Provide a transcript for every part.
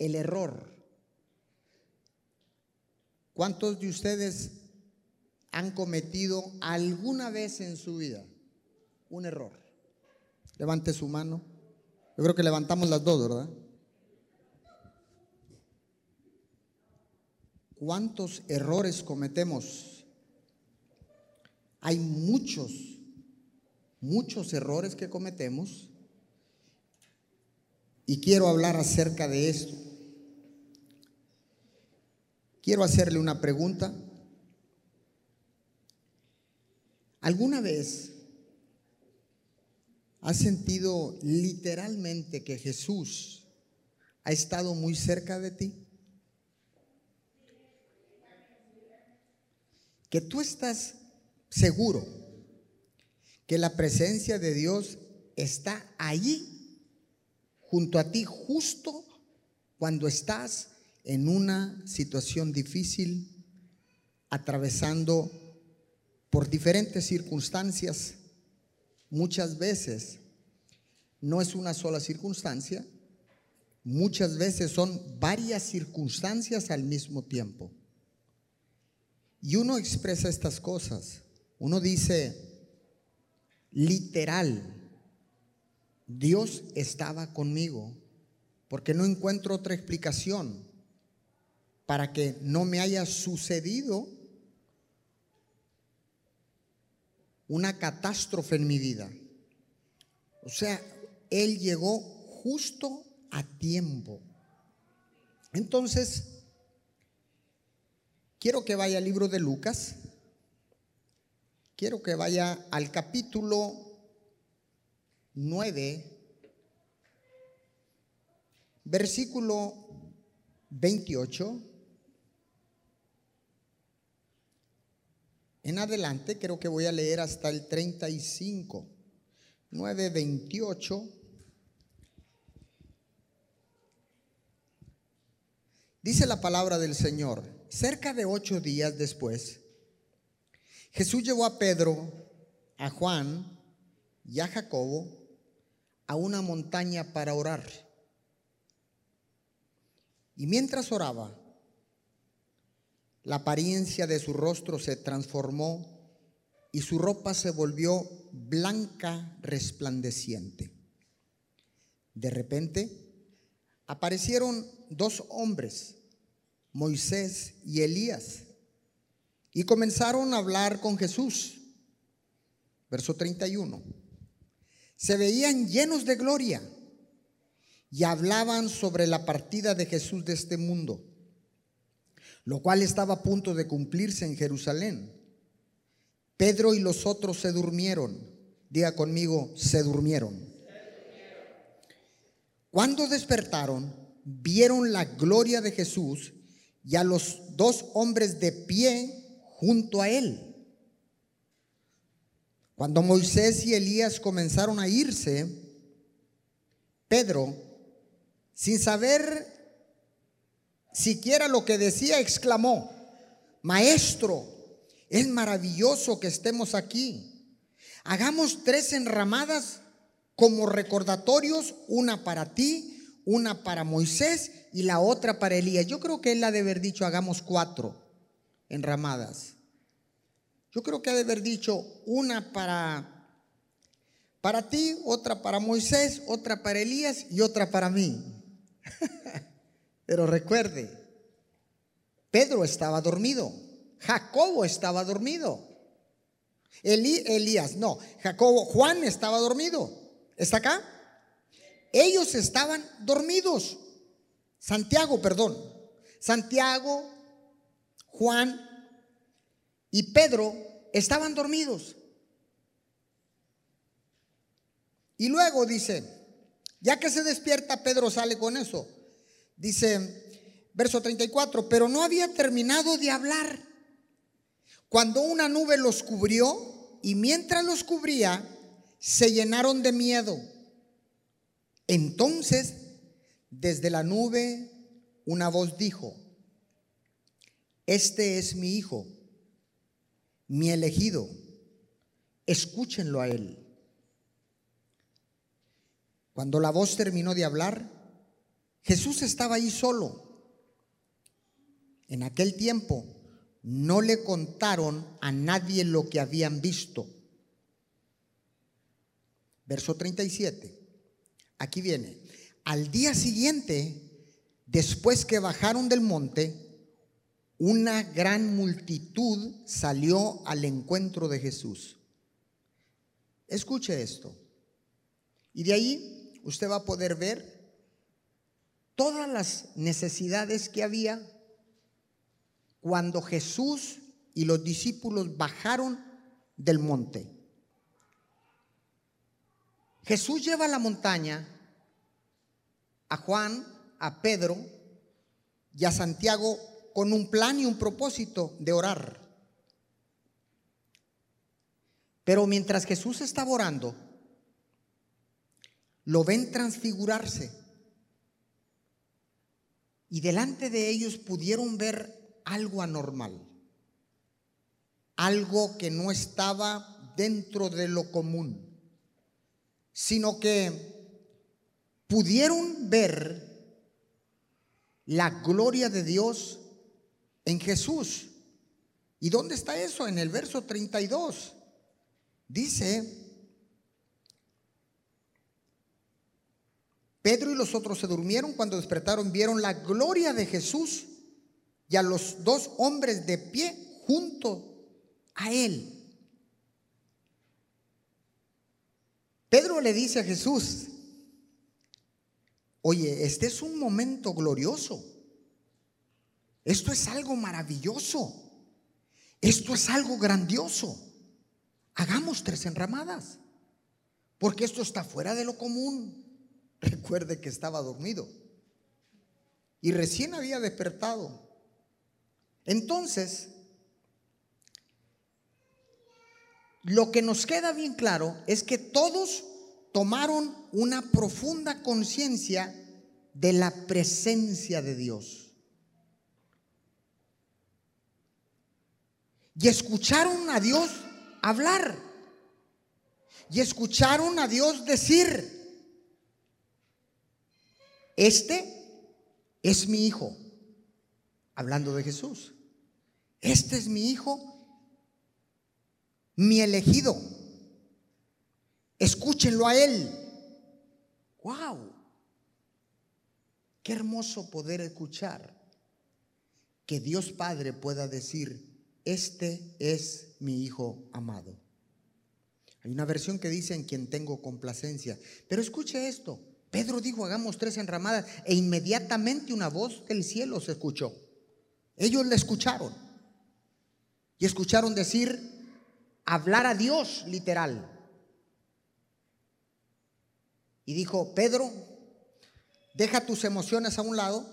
el error. ¿Cuántos de ustedes han cometido alguna vez en su vida un error? Levante su mano. Yo creo que levantamos las dos, ¿verdad? ¿Cuántos errores cometemos? Hay muchos, muchos errores que cometemos. Y quiero hablar acerca de esto. Quiero hacerle una pregunta. ¿Alguna vez has sentido literalmente que Jesús ha estado muy cerca de ti? Que tú estás seguro que la presencia de Dios está allí junto a ti justo cuando estás en una situación difícil, atravesando por diferentes circunstancias. Muchas veces no es una sola circunstancia, muchas veces son varias circunstancias al mismo tiempo. Y uno expresa estas cosas, uno dice, literal, Dios estaba conmigo, porque no encuentro otra explicación para que no me haya sucedido una catástrofe en mi vida. O sea, Él llegó justo a tiempo. Entonces, quiero que vaya al libro de Lucas. Quiero que vaya al capítulo 9, versículo 28. En adelante creo que voy a leer hasta el 35, 928. Dice la palabra del Señor, cerca de ocho días después, Jesús llevó a Pedro, a Juan y a Jacobo a una montaña para orar. Y mientras oraba, la apariencia de su rostro se transformó y su ropa se volvió blanca resplandeciente. De repente aparecieron dos hombres, Moisés y Elías, y comenzaron a hablar con Jesús. Verso 31. Se veían llenos de gloria y hablaban sobre la partida de Jesús de este mundo lo cual estaba a punto de cumplirse en Jerusalén. Pedro y los otros se durmieron. Diga conmigo, se durmieron. Cuando despertaron, vieron la gloria de Jesús y a los dos hombres de pie junto a él. Cuando Moisés y Elías comenzaron a irse, Pedro, sin saber siquiera lo que decía, exclamó, Maestro, es maravilloso que estemos aquí. Hagamos tres enramadas como recordatorios, una para ti, una para Moisés y la otra para Elías. Yo creo que él ha de haber dicho, hagamos cuatro enramadas. Yo creo que ha de haber dicho una para para ti, otra para Moisés, otra para Elías y otra para mí. Pero recuerde, Pedro estaba dormido, Jacobo estaba dormido, Elías, no, Jacobo, Juan estaba dormido. ¿Está acá? Ellos estaban dormidos. Santiago, perdón. Santiago, Juan y Pedro estaban dormidos. Y luego dice, ya que se despierta, Pedro sale con eso. Dice, verso 34, pero no había terminado de hablar cuando una nube los cubrió y mientras los cubría, se llenaron de miedo. Entonces, desde la nube, una voz dijo, este es mi hijo, mi elegido, escúchenlo a él. Cuando la voz terminó de hablar, Jesús estaba ahí solo. En aquel tiempo no le contaron a nadie lo que habían visto. Verso 37. Aquí viene. Al día siguiente, después que bajaron del monte, una gran multitud salió al encuentro de Jesús. Escuche esto. Y de ahí usted va a poder ver todas las necesidades que había cuando Jesús y los discípulos bajaron del monte. Jesús lleva a la montaña a Juan, a Pedro y a Santiago con un plan y un propósito de orar. Pero mientras Jesús estaba orando, lo ven transfigurarse. Y delante de ellos pudieron ver algo anormal, algo que no estaba dentro de lo común, sino que pudieron ver la gloria de Dios en Jesús. ¿Y dónde está eso? En el verso 32. Dice, Pedro y los otros se durmieron cuando despertaron, vieron la gloria de Jesús y a los dos hombres de pie junto a él. Pedro le dice a Jesús, oye, este es un momento glorioso. Esto es algo maravilloso. Esto es algo grandioso. Hagamos tres enramadas. Porque esto está fuera de lo común. Recuerde que estaba dormido. Y recién había despertado. Entonces, lo que nos queda bien claro es que todos tomaron una profunda conciencia de la presencia de Dios. Y escucharon a Dios hablar. Y escucharon a Dios decir, este es mi hijo. Hablando de Jesús. Este es mi hijo, mi elegido. Escúchenlo a él. Wow. Qué hermoso poder escuchar que Dios Padre pueda decir, este es mi Hijo amado. Hay una versión que dice en quien tengo complacencia. Pero escuche esto. Pedro dijo, hagamos tres enramadas e inmediatamente una voz del cielo se escuchó. Ellos le escucharon. Y escucharon decir, hablar a Dios literal. Y dijo, Pedro, deja tus emociones a un lado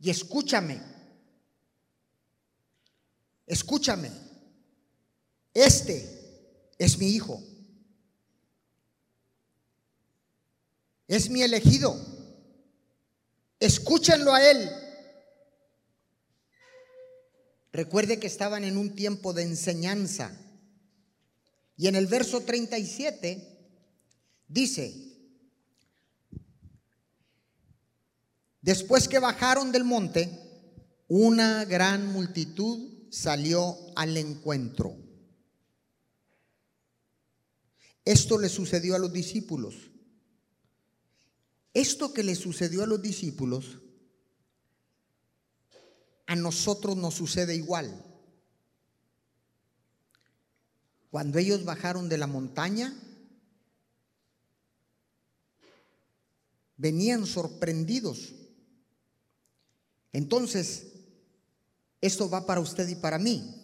y escúchame. Escúchame, este es mi hijo. Es mi elegido. Escúchenlo a él. Recuerde que estaban en un tiempo de enseñanza. Y en el verso 37 dice, después que bajaron del monte, una gran multitud salió al encuentro. Esto le sucedió a los discípulos. Esto que le sucedió a los discípulos, a nosotros nos sucede igual. Cuando ellos bajaron de la montaña, venían sorprendidos. Entonces, esto va para usted y para mí.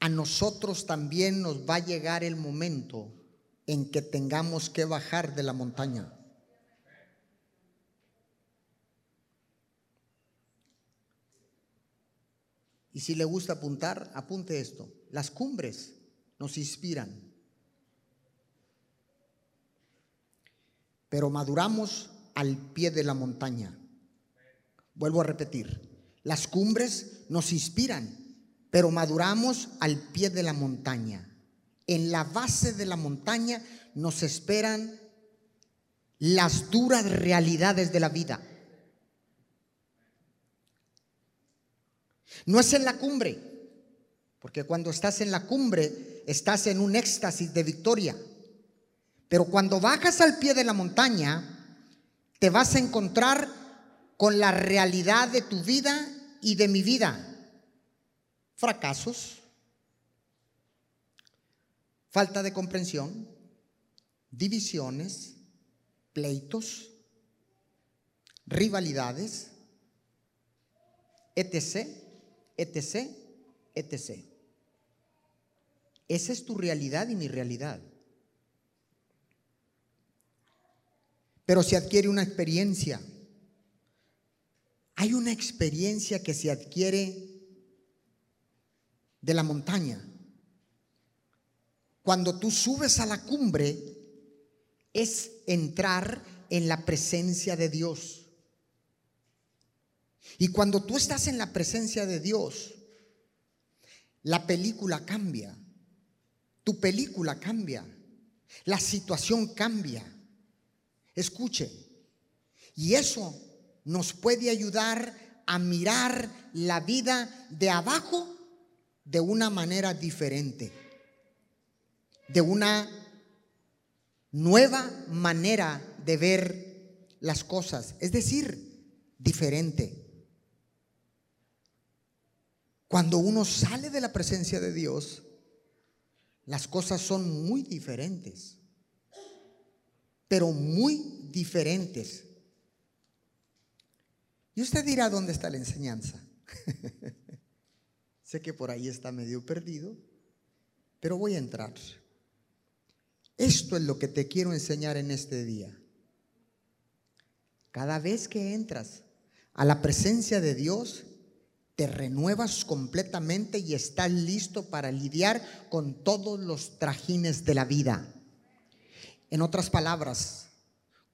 A nosotros también nos va a llegar el momento en que tengamos que bajar de la montaña. Y si le gusta apuntar, apunte esto. Las cumbres nos inspiran. Pero maduramos al pie de la montaña. Vuelvo a repetir, las cumbres nos inspiran, pero maduramos al pie de la montaña. En la base de la montaña nos esperan las duras realidades de la vida. No es en la cumbre, porque cuando estás en la cumbre estás en un éxtasis de victoria. Pero cuando bajas al pie de la montaña, te vas a encontrar con la realidad de tu vida y de mi vida. Fracasos, falta de comprensión, divisiones, pleitos, rivalidades, etc., etc., etc. Esa es tu realidad y mi realidad. Pero se adquiere una experiencia. Hay una experiencia que se adquiere de la montaña. Cuando tú subes a la cumbre, es entrar en la presencia de Dios. Y cuando tú estás en la presencia de Dios, la película cambia, tu película cambia, la situación cambia. Escuche, y eso nos puede ayudar a mirar la vida de abajo de una manera diferente, de una nueva manera de ver las cosas, es decir, diferente. Cuando uno sale de la presencia de Dios, las cosas son muy diferentes, pero muy diferentes. Y usted dirá dónde está la enseñanza. sé que por ahí está medio perdido, pero voy a entrar. Esto es lo que te quiero enseñar en este día. Cada vez que entras a la presencia de Dios, te renuevas completamente y estás listo para lidiar con todos los trajines de la vida. En otras palabras,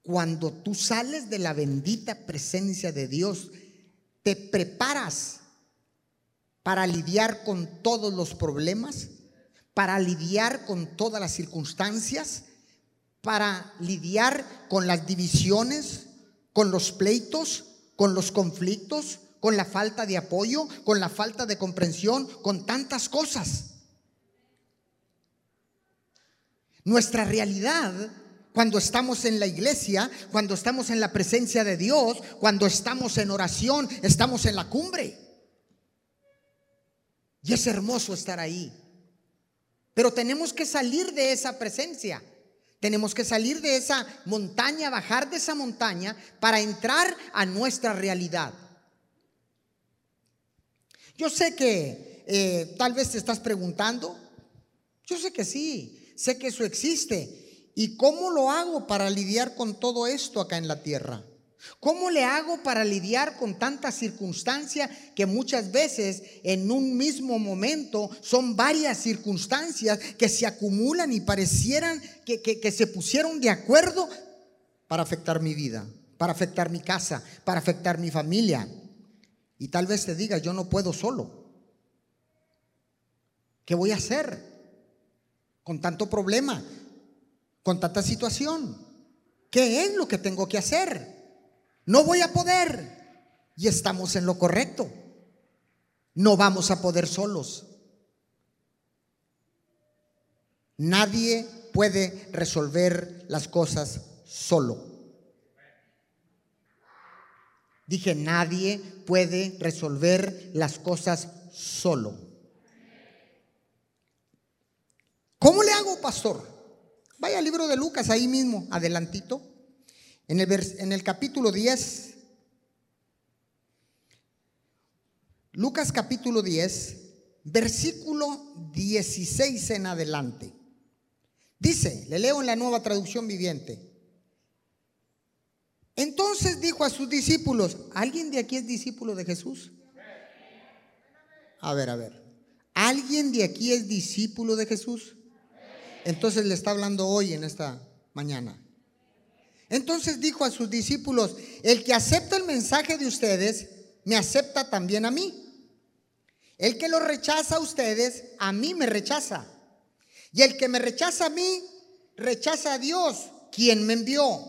cuando tú sales de la bendita presencia de Dios, te preparas para lidiar con todos los problemas, para lidiar con todas las circunstancias, para lidiar con las divisiones, con los pleitos, con los conflictos, con la falta de apoyo, con la falta de comprensión, con tantas cosas. Nuestra realidad cuando estamos en la iglesia, cuando estamos en la presencia de Dios, cuando estamos en oración, estamos en la cumbre. Y es hermoso estar ahí. Pero tenemos que salir de esa presencia. Tenemos que salir de esa montaña, bajar de esa montaña para entrar a nuestra realidad. Yo sé que eh, tal vez te estás preguntando. Yo sé que sí, sé que eso existe. ¿Y cómo lo hago para lidiar con todo esto acá en la tierra? ¿Cómo le hago para lidiar con tanta circunstancia que muchas veces en un mismo momento son varias circunstancias que se acumulan y parecieran que, que se pusieron de acuerdo para afectar mi vida, para afectar mi casa, para afectar mi familia? Y tal vez te diga, yo no puedo solo. ¿Qué voy a hacer con tanto problema, con tanta situación? ¿Qué es lo que tengo que hacer? No voy a poder. Y estamos en lo correcto. No vamos a poder solos. Nadie puede resolver las cosas solo. Dije, nadie puede resolver las cosas solo. ¿Cómo le hago, pastor? Vaya al libro de Lucas ahí mismo, adelantito. En el, en el capítulo 10, Lucas capítulo 10, versículo 16 en adelante. Dice, le leo en la nueva traducción viviente. Entonces dijo a sus discípulos, ¿alguien de aquí es discípulo de Jesús? A ver, a ver. ¿Alguien de aquí es discípulo de Jesús? Entonces le está hablando hoy en esta mañana. Entonces dijo a sus discípulos, el que acepta el mensaje de ustedes, me acepta también a mí. El que lo rechaza a ustedes, a mí me rechaza. Y el que me rechaza a mí, rechaza a Dios, quien me envió.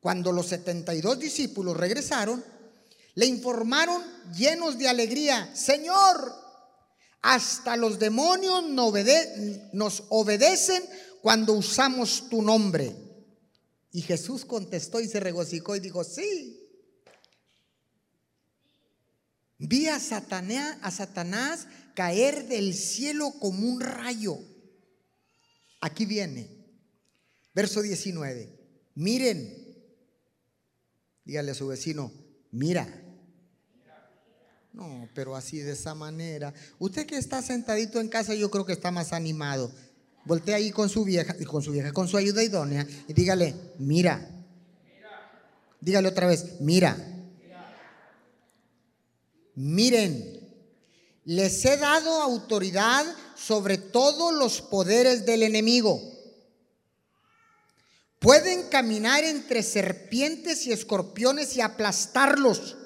Cuando los 72 discípulos regresaron, le informaron llenos de alegría, Señor, hasta los demonios nos obedecen cuando usamos tu nombre. Y Jesús contestó y se regocijó y dijo, sí. Vi a Satanás, a Satanás caer del cielo como un rayo. Aquí viene, verso 19. Miren, dígale a su vecino, mira. No, pero así de esa manera. Usted que está sentadito en casa, yo creo que está más animado. Voltea ahí con su vieja, con su vieja, con su ayuda idónea y dígale, mira. Dígale otra vez, mira. Miren, les he dado autoridad sobre todos los poderes del enemigo. Pueden caminar entre serpientes y escorpiones y aplastarlos.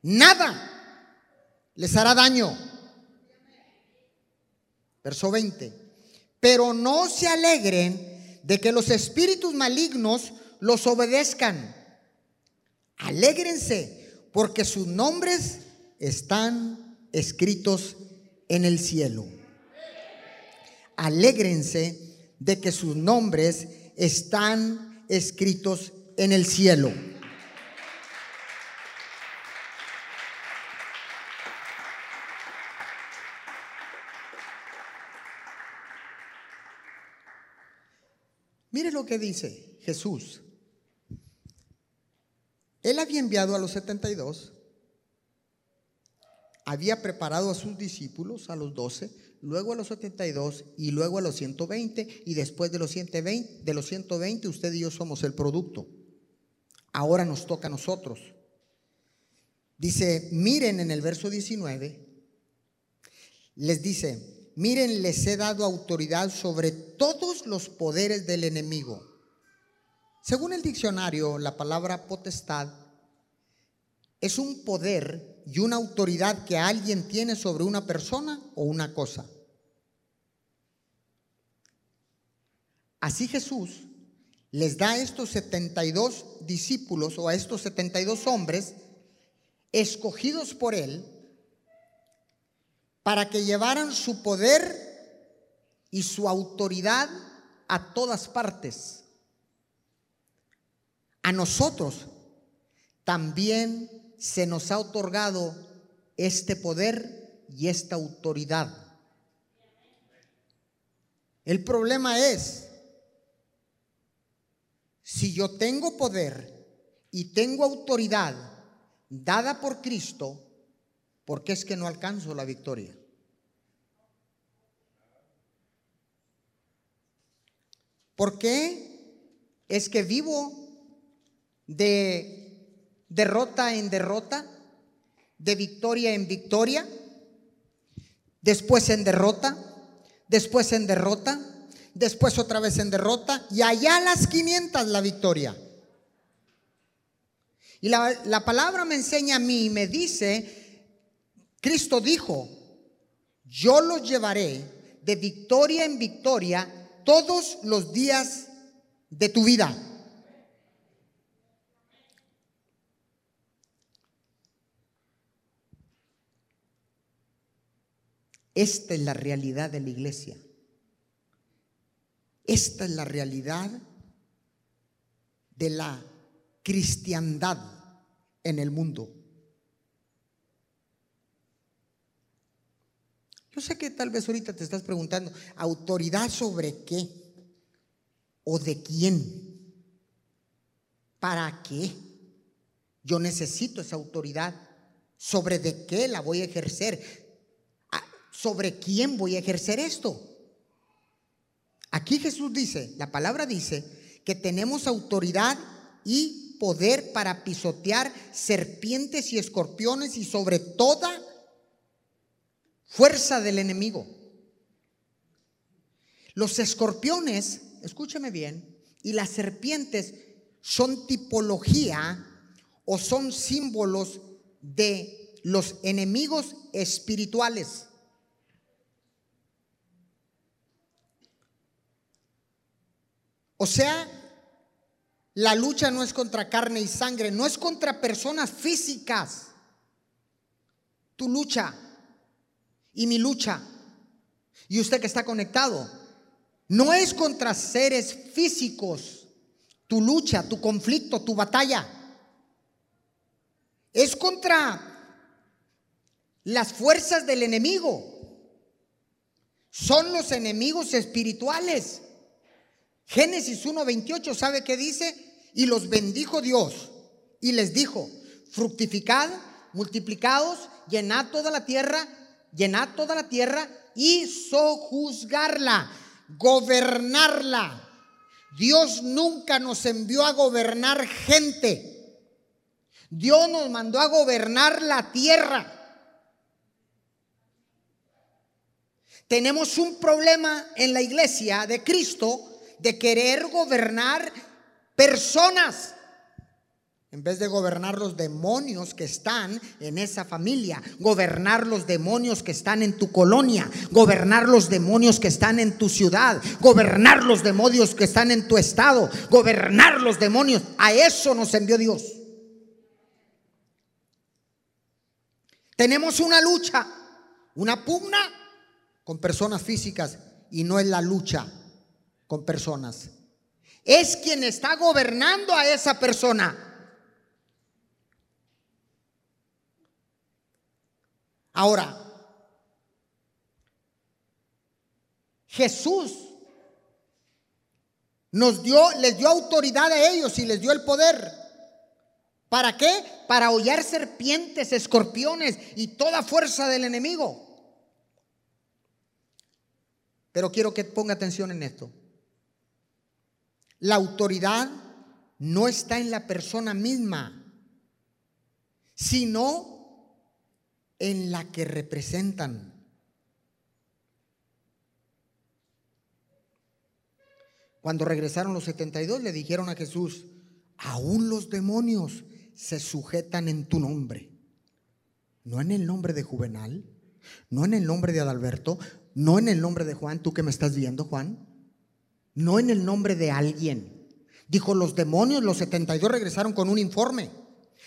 Nada les hará daño. Verso 20. Pero no se alegren de que los espíritus malignos los obedezcan. Alégrense porque sus nombres están escritos en el cielo. Alégrense de que sus nombres están escritos en el cielo. Lo que dice Jesús. Él había enviado a los 72, había preparado a sus discípulos, a los 12, luego a los 72 y luego a los 120 y después de los 120, de los 120 usted y yo somos el producto. Ahora nos toca a nosotros. Dice, miren en el verso 19, les dice, Miren, les he dado autoridad sobre todos los poderes del enemigo. Según el diccionario, la palabra potestad es un poder y una autoridad que alguien tiene sobre una persona o una cosa. Así Jesús les da a estos 72 discípulos o a estos 72 hombres escogidos por él para que llevaran su poder y su autoridad a todas partes. A nosotros también se nos ha otorgado este poder y esta autoridad. El problema es, si yo tengo poder y tengo autoridad dada por Cristo, ¿por qué es que no alcanzo la victoria? ¿Por qué es que vivo de derrota en derrota, de victoria en victoria, después en derrota, después en derrota, después otra vez en derrota y allá a las 500 la victoria? Y la, la, palabra me enseña a mí y me dice, Cristo dijo, yo los llevaré de victoria en victoria todos los días de tu vida. Esta es la realidad de la iglesia. Esta es la realidad de la cristiandad en el mundo. Yo sé que tal vez ahorita te estás preguntando, ¿autoridad sobre qué? ¿O de quién? ¿Para qué? Yo necesito esa autoridad. ¿Sobre de qué la voy a ejercer? Ah, ¿Sobre quién voy a ejercer esto? Aquí Jesús dice, la palabra dice, que tenemos autoridad y poder para pisotear serpientes y escorpiones y sobre toda fuerza del enemigo. Los escorpiones, escúcheme bien, y las serpientes son tipología o son símbolos de los enemigos espirituales. O sea, la lucha no es contra carne y sangre, no es contra personas físicas. Tu lucha y mi lucha, y usted que está conectado, no es contra seres físicos. Tu lucha, tu conflicto, tu batalla. Es contra las fuerzas del enemigo. Son los enemigos espirituales. Génesis 1:28, ¿sabe qué dice? Y los bendijo Dios y les dijo, fructificad, multiplicados, llenad toda la tierra, llenad toda la tierra y sojuzgarla, gobernarla. Dios nunca nos envió a gobernar gente. Dios nos mandó a gobernar la tierra. Tenemos un problema en la iglesia de Cristo de querer gobernar personas en vez de gobernar los demonios que están en esa familia, gobernar los demonios que están en tu colonia, gobernar los demonios que están en tu ciudad, gobernar los demonios que están en tu estado, gobernar los demonios. A eso nos envió Dios. Tenemos una lucha, una pugna con personas físicas y no es la lucha con personas. Es quien está gobernando a esa persona. Ahora, Jesús nos dio, les dio autoridad a ellos y les dio el poder. ¿Para qué? Para hollar serpientes, escorpiones y toda fuerza del enemigo. Pero quiero que ponga atención en esto. La autoridad no está en la persona misma, sino en la que representan. Cuando regresaron los 72 le dijeron a Jesús, aún los demonios se sujetan en tu nombre. No en el nombre de Juvenal, no en el nombre de Adalberto, no en el nombre de Juan, tú que me estás viendo, Juan no en el nombre de alguien. Dijo, los demonios, los 72 regresaron con un informe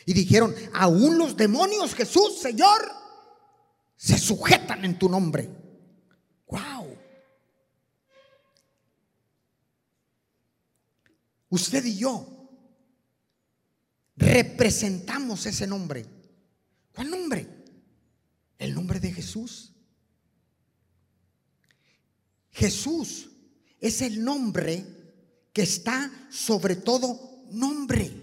y dijeron, aún los demonios, Jesús, Señor, se sujetan en tu nombre. ¡Wow! Usted y yo representamos ese nombre. ¿Cuál nombre? El nombre de Jesús. Jesús es el nombre que está sobre todo nombre.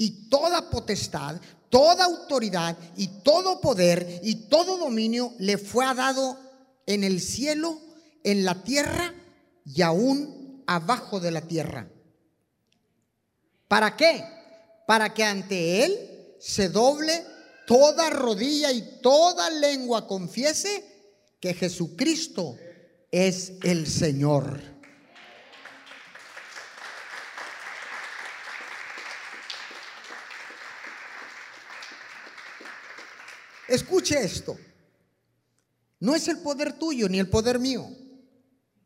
Y toda potestad, toda autoridad y todo poder y todo dominio le fue dado en el cielo, en la tierra y aún abajo de la tierra. ¿Para qué? Para que ante Él se doble toda rodilla y toda lengua confiese que Jesucristo es el Señor. Escuche esto. No es el poder tuyo ni el poder mío.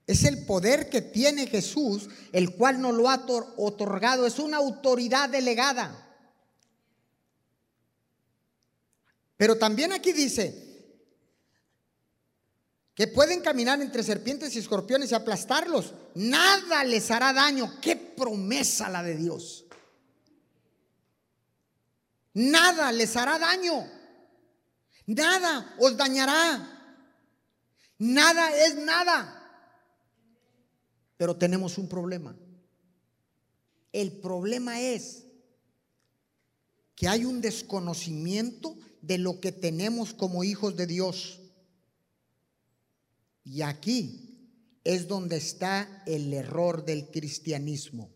Es el poder que tiene Jesús, el cual nos lo ha otorgado. Es una autoridad delegada. Pero también aquí dice, que pueden caminar entre serpientes y escorpiones y aplastarlos. Nada les hará daño. Qué promesa la de Dios. Nada les hará daño. Nada os dañará. Nada es nada. Pero tenemos un problema. El problema es que hay un desconocimiento de lo que tenemos como hijos de Dios. Y aquí es donde está el error del cristianismo.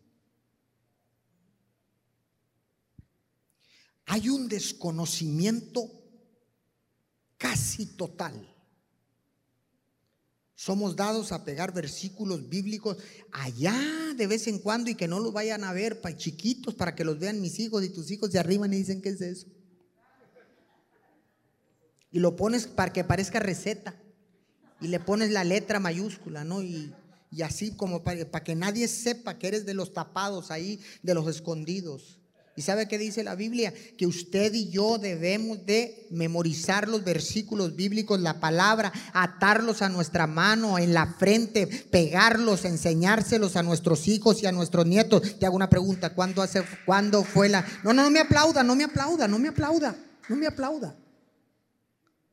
Hay un desconocimiento casi total. Somos dados a pegar versículos bíblicos allá de vez en cuando y que no los vayan a ver para chiquitos para que los vean mis hijos y tus hijos de arriba y dicen qué es eso. Y lo pones para que parezca receta y le pones la letra mayúscula, ¿no? Y, así como para, para que nadie sepa que eres de los tapados ahí, de los escondidos. ¿Y sabe qué dice la Biblia? Que usted y yo debemos de memorizar los versículos bíblicos, la palabra, atarlos a nuestra mano, en la frente, pegarlos, enseñárselos a nuestros hijos y a nuestros nietos. Te hago una pregunta, ¿cuándo, hace, ¿cuándo fue la... No, no, no me aplauda, no me aplauda, no me aplauda, no me aplauda.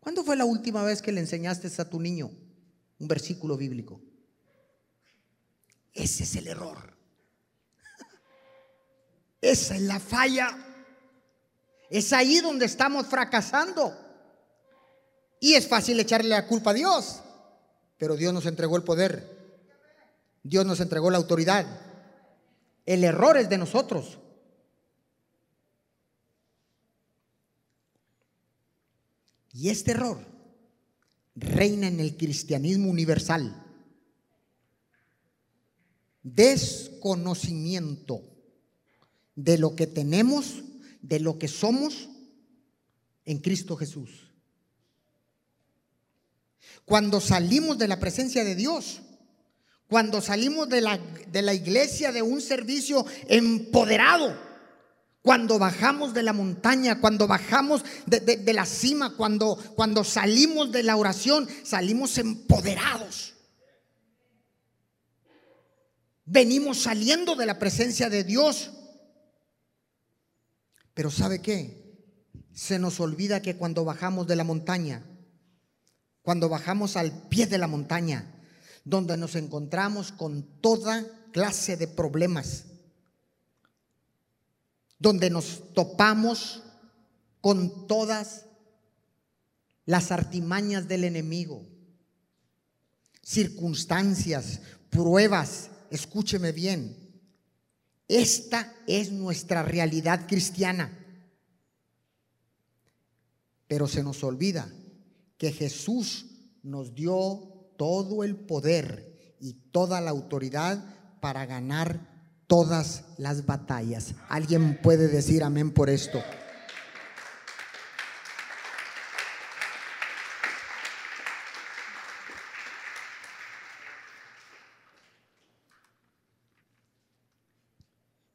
¿Cuándo fue la última vez que le enseñaste a tu niño un versículo bíblico? Ese es el error. Esa es la falla. Es ahí donde estamos fracasando. Y es fácil echarle la culpa a Dios. Pero Dios nos entregó el poder. Dios nos entregó la autoridad. El error es de nosotros. Y este error reina en el cristianismo universal. Desconocimiento de lo que tenemos, de lo que somos en Cristo Jesús. Cuando salimos de la presencia de Dios, cuando salimos de la, de la iglesia de un servicio empoderado, cuando bajamos de la montaña, cuando bajamos de, de, la cima, cuando, cuando salimos de la oración, salimos empoderados. Venimos saliendo de la presencia de Dios pero ¿sabe qué? Se nos olvida que cuando bajamos de la montaña, cuando bajamos al pie de la montaña, donde nos encontramos con toda clase de problemas, donde nos topamos con todas las artimañas del enemigo, circunstancias, pruebas, escúcheme bien, esta es nuestra realidad cristiana. Pero se nos olvida que Jesús nos dio todo el poder y toda la autoridad para ganar todas las batallas. ¿Alguien puede decir amén por esto?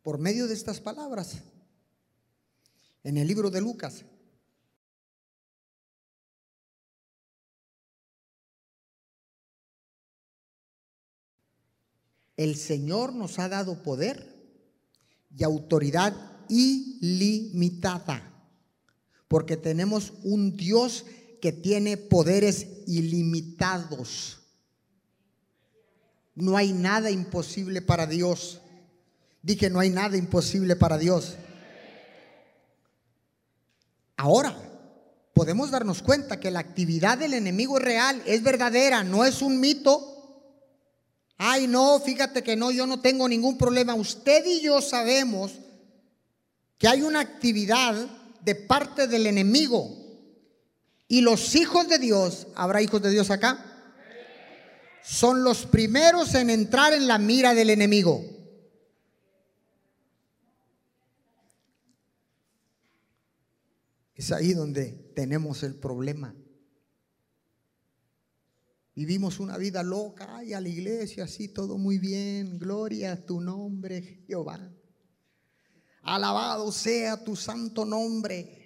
Por medio de estas palabras en el libro de Lucas. El Señor nos ha dado poder y autoridad ilimitada, porque tenemos un Dios que tiene poderes ilimitados. No hay nada imposible para Dios. Dije, no hay nada imposible para Dios. Ahora, podemos darnos cuenta que la actividad del enemigo es real, es verdadera, no es un mito. Ay, no, fíjate que no, yo no tengo ningún problema. Usted y yo sabemos que hay una actividad de parte del enemigo. Y los hijos de Dios, ¿habrá hijos de Dios acá? Son los primeros en entrar en la mira del enemigo. Es ahí donde tenemos el problema. Vivimos una vida loca, ay, a la iglesia, así todo muy bien, gloria a tu nombre, Jehová. Alabado sea tu santo nombre.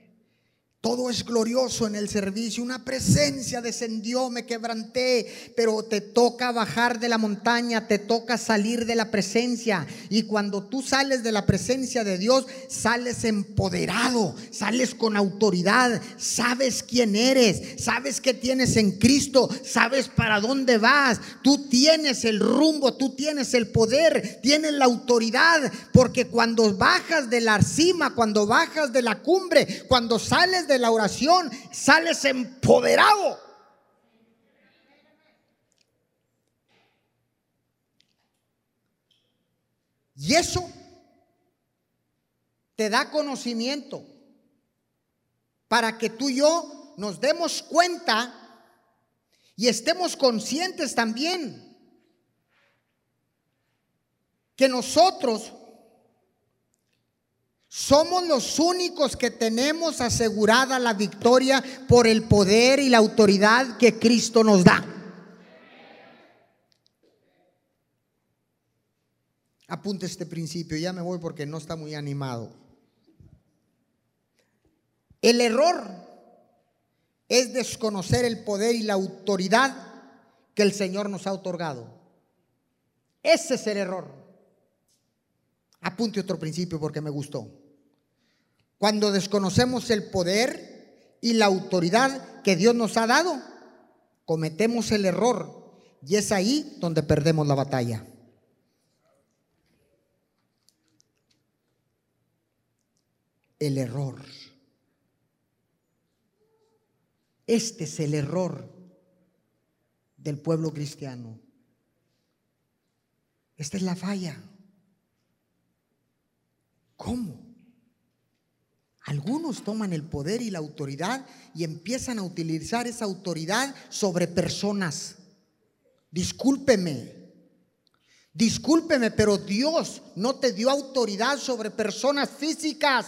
Todo es glorioso en el servicio. Una presencia descendió, me quebranté, pero te toca bajar de la montaña, te toca salir de la presencia. Y cuando tú sales de la presencia de Dios, sales empoderado, sales con autoridad, sabes quién eres, sabes qué tienes en Cristo, sabes para dónde vas. Tú tienes el rumbo, tú tienes el poder, tienes la autoridad, porque cuando bajas de la cima, cuando bajas de la cumbre, cuando sales de la oración sales empoderado. Y eso te da conocimiento para que tú y yo nos demos cuenta y estemos conscientes también que nosotros somos los únicos que tenemos asegurada la victoria por el poder y la autoridad que Cristo nos da. Apunte este principio, ya me voy porque no está muy animado. El error es desconocer el poder y la autoridad que el Señor nos ha otorgado. Ese es el error. Apunte otro principio porque me gustó. Cuando desconocemos el poder y la autoridad que Dios nos ha dado, cometemos el error y es ahí donde perdemos la batalla. El error. Este es el error del pueblo cristiano. Esta es la falla. ¿Cómo? Algunos toman el poder y la autoridad y empiezan a utilizar esa autoridad sobre personas. Discúlpeme, discúlpeme, pero Dios no te dio autoridad sobre personas físicas.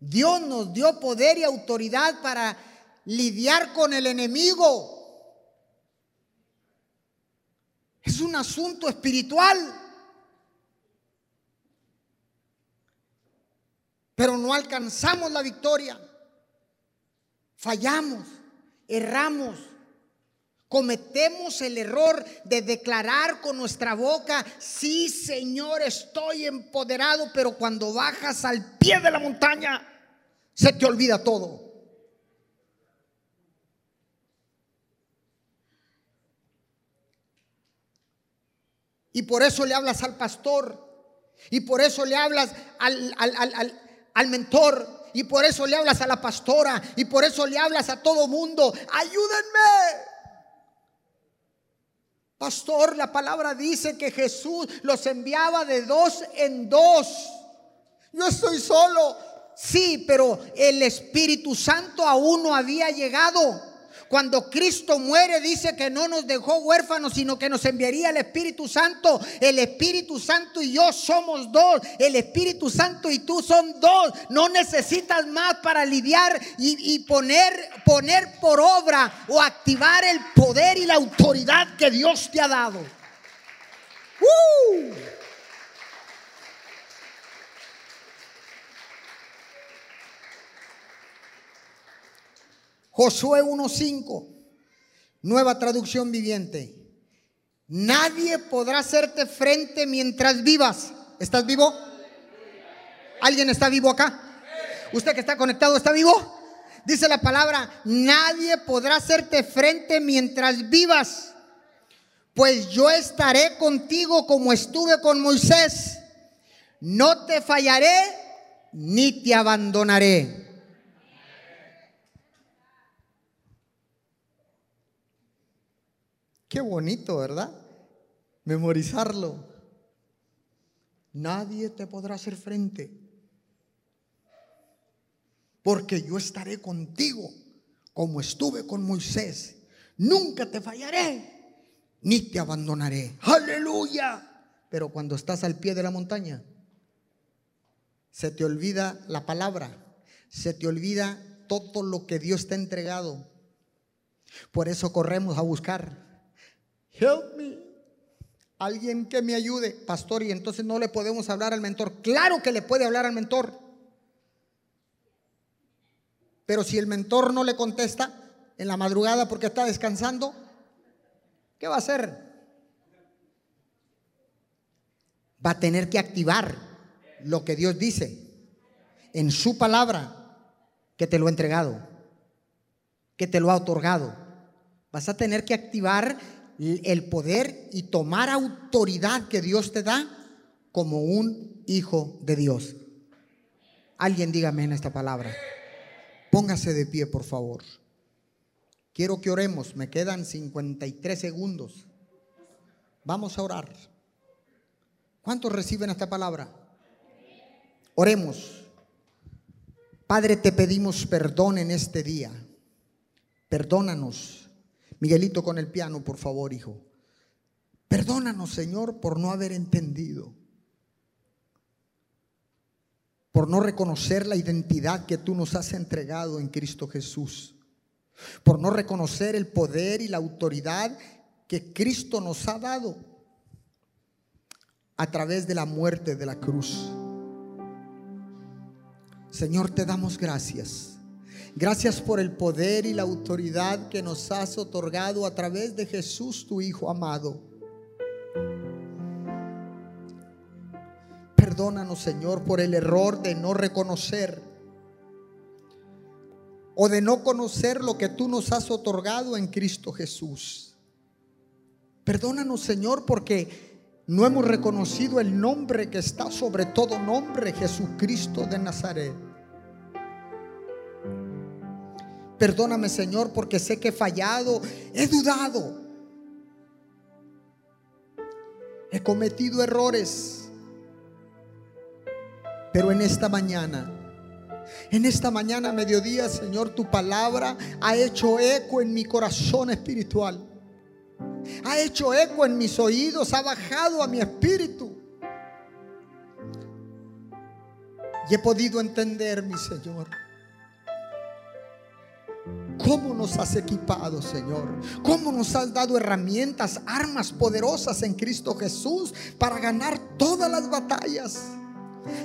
Dios nos dio poder y autoridad para lidiar con el enemigo. Es un asunto espiritual. Pero no alcanzamos la victoria. Fallamos, erramos. Cometemos el error de declarar con nuestra boca, sí Señor, estoy empoderado, pero cuando bajas al pie de la montaña, se te olvida todo. Y por eso le hablas al pastor. Y por eso le hablas al, al, mentor. Y por eso le hablas a la pastora. Y por eso le hablas a todo mundo. Ayúdenme. Pastor, la palabra dice que Jesús los enviaba de dos en dos. Yo estoy solo. Sí, pero el Espíritu Santo aún no había llegado. Cuando Cristo muere dice que no nos dejó huérfanos, sino que nos enviaría el Espíritu Santo. El Espíritu Santo y yo somos dos. El Espíritu Santo y tú son dos. No necesitas más para lidiar y, poner, poner por obra o activar el poder y la autoridad que Dios te ha dado. ¡Uh! Josué 1.5, nueva traducción viviente. Nadie podrá hacerte frente mientras vivas. ¿Estás vivo? ¿Alguien está vivo acá? ¿Usted que está conectado está vivo? Dice la palabra, nadie podrá hacerte frente mientras vivas, pues yo estaré contigo como estuve con Moisés. No te fallaré ni te abandonaré. Qué bonito, ¿verdad? Memorizarlo. Nadie te podrá hacer frente. Porque yo estaré contigo como estuve con Moisés. Nunca te fallaré, ni te abandonaré. Aleluya. Pero cuando estás al pie de la montaña, se te olvida la palabra, se te olvida todo lo que Dios te ha entregado. Por eso corremos a buscar Help me. Alguien que me ayude, pastor, y entonces no le podemos hablar al mentor. Claro que le puede hablar al mentor. Pero si el mentor no le contesta en la madrugada porque está descansando, ¿qué va a hacer? Va a tener que activar lo que Dios dice en su palabra que te lo ha entregado, que te lo ha otorgado. Vas a tener que activar el poder y tomar autoridad que Dios te da como un hijo de Dios. Alguien dígame en esta palabra. Póngase de pie, por favor. Quiero que oremos. Me quedan 53 segundos. Vamos a orar. ¿Cuántos reciben esta palabra? Oremos. Padre, te pedimos perdón en este día. Perdónanos Miguelito con el piano, por favor, hijo. Perdónanos, Señor, por no haber entendido, por no reconocer la identidad que tú nos has entregado en Cristo Jesús. por no reconocer el poder y la autoridad que Cristo nos ha dado a través de la muerte de la cruz. Señor, te damos gracias. Gracias por el poder y la autoridad que nos has otorgado a través de Jesús, tu Hijo amado. Perdónanos, Señor, por el error de no reconocer o de no conocer lo que tú nos has otorgado en Cristo Jesús. Perdónanos, Señor, porque no hemos reconocido el nombre que está sobre todo nombre, Jesucristo de Nazaret. Perdóname, Señor, porque sé que he fallado, he dudado, he cometido errores. Pero en esta mañana, en esta mañana, mediodía, Señor, tu palabra ha hecho eco en mi corazón espiritual. Ha hecho eco en mis oídos, ha bajado a mi espíritu. Y he podido entender, mi Señor, cómo nos has equipado, Señor. Cómo nos has dado herramientas, armas poderosas en Cristo Jesús para ganar todas las batallas.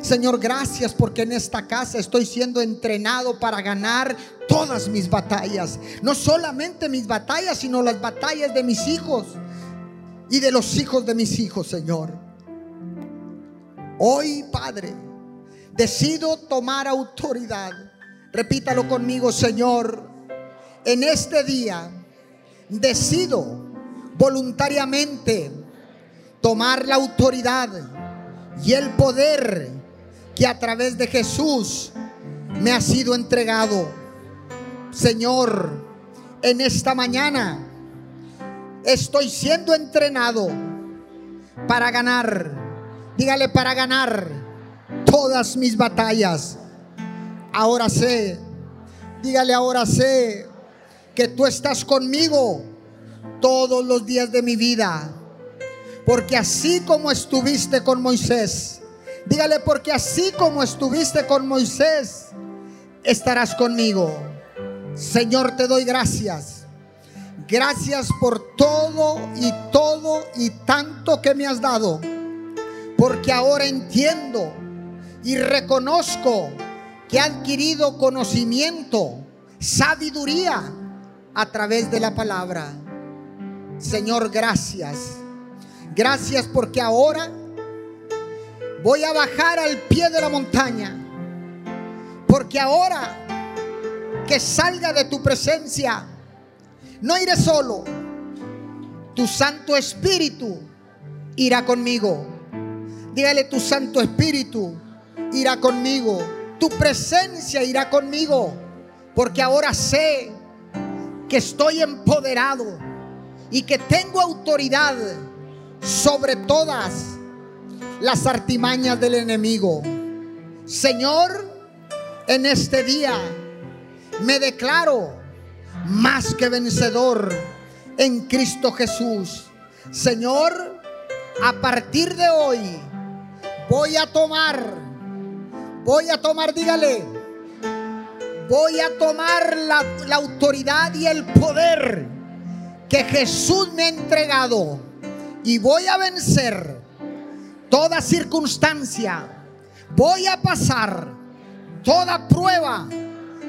Señor, gracias porque en esta casa estoy siendo entrenado para ganar todas mis batallas. No solamente mis batallas, sino las batallas de mis hijos y de los hijos de mis hijos, Señor. Hoy, Padre, decido tomar autoridad. Repítalo conmigo, Señor. En este día decido voluntariamente tomar la autoridad y el poder que a través de Jesús me ha sido entregado. Señor, en esta mañana estoy siendo entrenado para ganar, dígale para ganar todas mis batallas. Ahora sé, dígale ahora sé que tú estás conmigo todos los días de mi vida porque así como estuviste con Moisés, dígale, porque así como estuviste con Moisés, estarás conmigo. Señor, te doy gracias. Gracias por todo y todo y tanto que me has dado. Porque ahora entiendo y reconozco que he adquirido conocimiento, sabiduría a través de la palabra. Señor, gracias. Gracias porque ahora voy a bajar al pie de la montaña. Porque ahora que salga de tu presencia, no iré solo. Tu Santo Espíritu irá conmigo. Dígale, tu Santo Espíritu irá conmigo. Tu presencia irá conmigo. Porque ahora sé que estoy empoderado y que tengo autoridad sobre todas las artimañas del enemigo. Señor, en este día me declaro más que vencedor en Cristo Jesús. Señor, a partir de hoy voy a tomar, voy a tomar, dígale, voy a tomar la, autoridad y el poder que Jesús me ha entregado y voy a vencer toda circunstancia. Voy a pasar toda prueba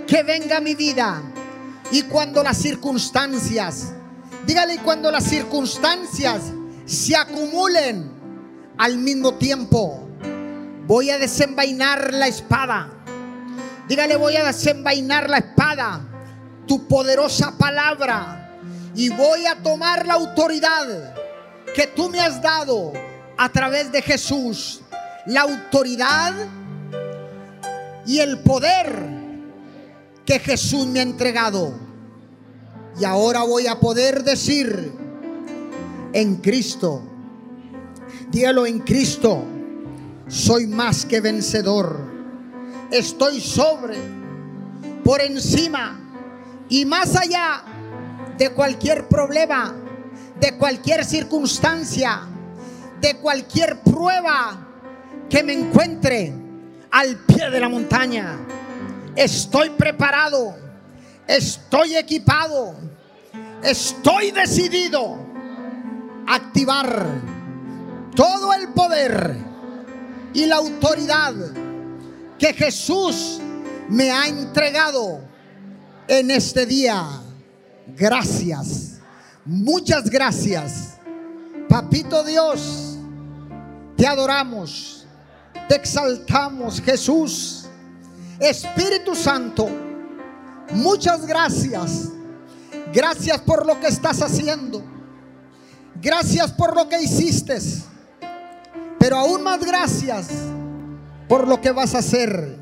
que venga a mi vida. Y cuando las circunstancias, dígale, cuando las circunstancias se acumulen al mismo tiempo, voy a desenvainar la espada. Dígale, voy a desenvainar la espada, tu poderosa palabra, y voy a tomar la autoridad que tú me has dado a través de Jesús, la autoridad y el poder que Jesús me ha entregado. Y ahora voy a poder decir en Cristo, dígalo en Cristo, soy más que vencedor. Estoy sobre, por encima y más allá de cualquier problema de cualquier circunstancia, de cualquier prueba que me encuentre al pie de la montaña. Estoy preparado. Estoy equipado. Estoy decidido a activar todo el poder y la autoridad que Jesús me ha entregado en este día. Gracias. Muchas gracias. Papito Dios, te adoramos, te exaltamos, Jesús. Espíritu Santo, muchas gracias. Gracias por lo que estás haciendo. Gracias por lo que hiciste. Pero aún más gracias por lo que vas a hacer.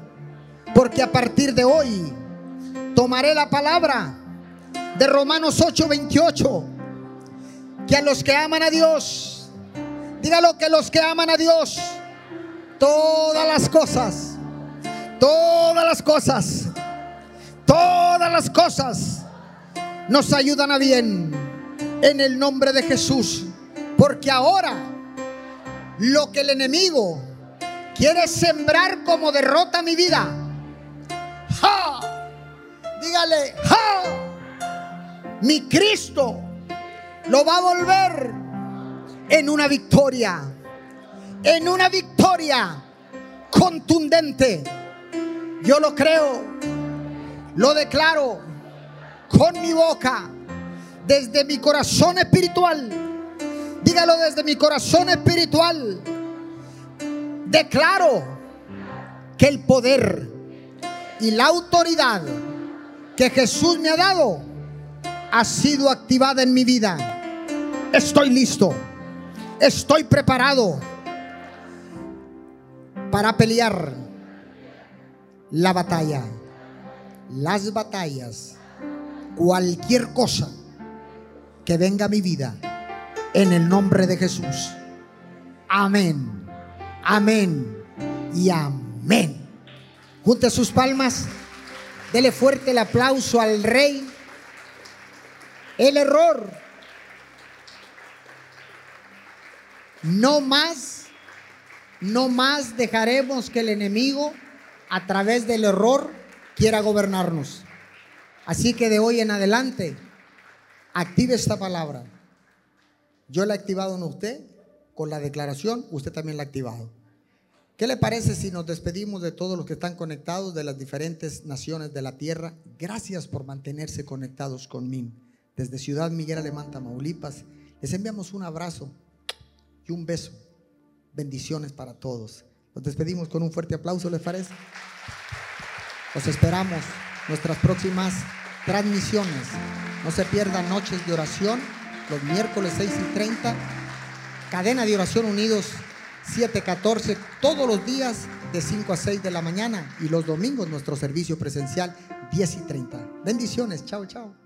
Porque a partir de hoy tomaré la palabra de Romanos 8:28. Que a los que aman a Dios, dígalo que los que aman a Dios, todas las cosas, todas las cosas, todas las cosas nos ayudan a bien en el nombre de Jesús. Porque ahora lo que el enemigo quiere sembrar como derrota mi vida. ¡Ja! Dígale, ¡ja! Mi Cristo lo va a volver en una victoria. En una victoria contundente. Yo lo creo. Lo declaro con mi boca desde mi corazón espiritual. Dígalo desde mi corazón espiritual. Declaro que el poder y la autoridad que Jesús me ha dado ha sido activada en mi vida. Estoy listo. Estoy preparado para pelear la batalla, las batallas, cualquier cosa que venga a mi vida en el nombre de Jesús. Amén, amén y amén. Junte sus palmas, dele fuerte el aplauso al rey. El error, no más, no más dejaremos que el enemigo a través del error quiera gobernarnos. Así que de hoy en adelante, active esta palabra. Yo la he activado en usted con la declaración, usted también la ha activado. ¿Qué le parece si nos despedimos de todos los que están conectados de las diferentes naciones de la tierra? Gracias por mantenerse conectados conmigo. Desde Ciudad Miguel Alemán, Tamaulipas, les enviamos un abrazo y un beso. Bendiciones para todos. Nos despedimos con un fuerte aplauso, ¿les parece? Los esperamos nuestras próximas transmisiones. No se pierdan noches de oración los miércoles 6 y 30. Cadena de oración unidos 714 todos los días de 5 a 6 de la mañana y los domingos nuestro servicio presencial 10 y 30. Bendiciones. Chao, chao.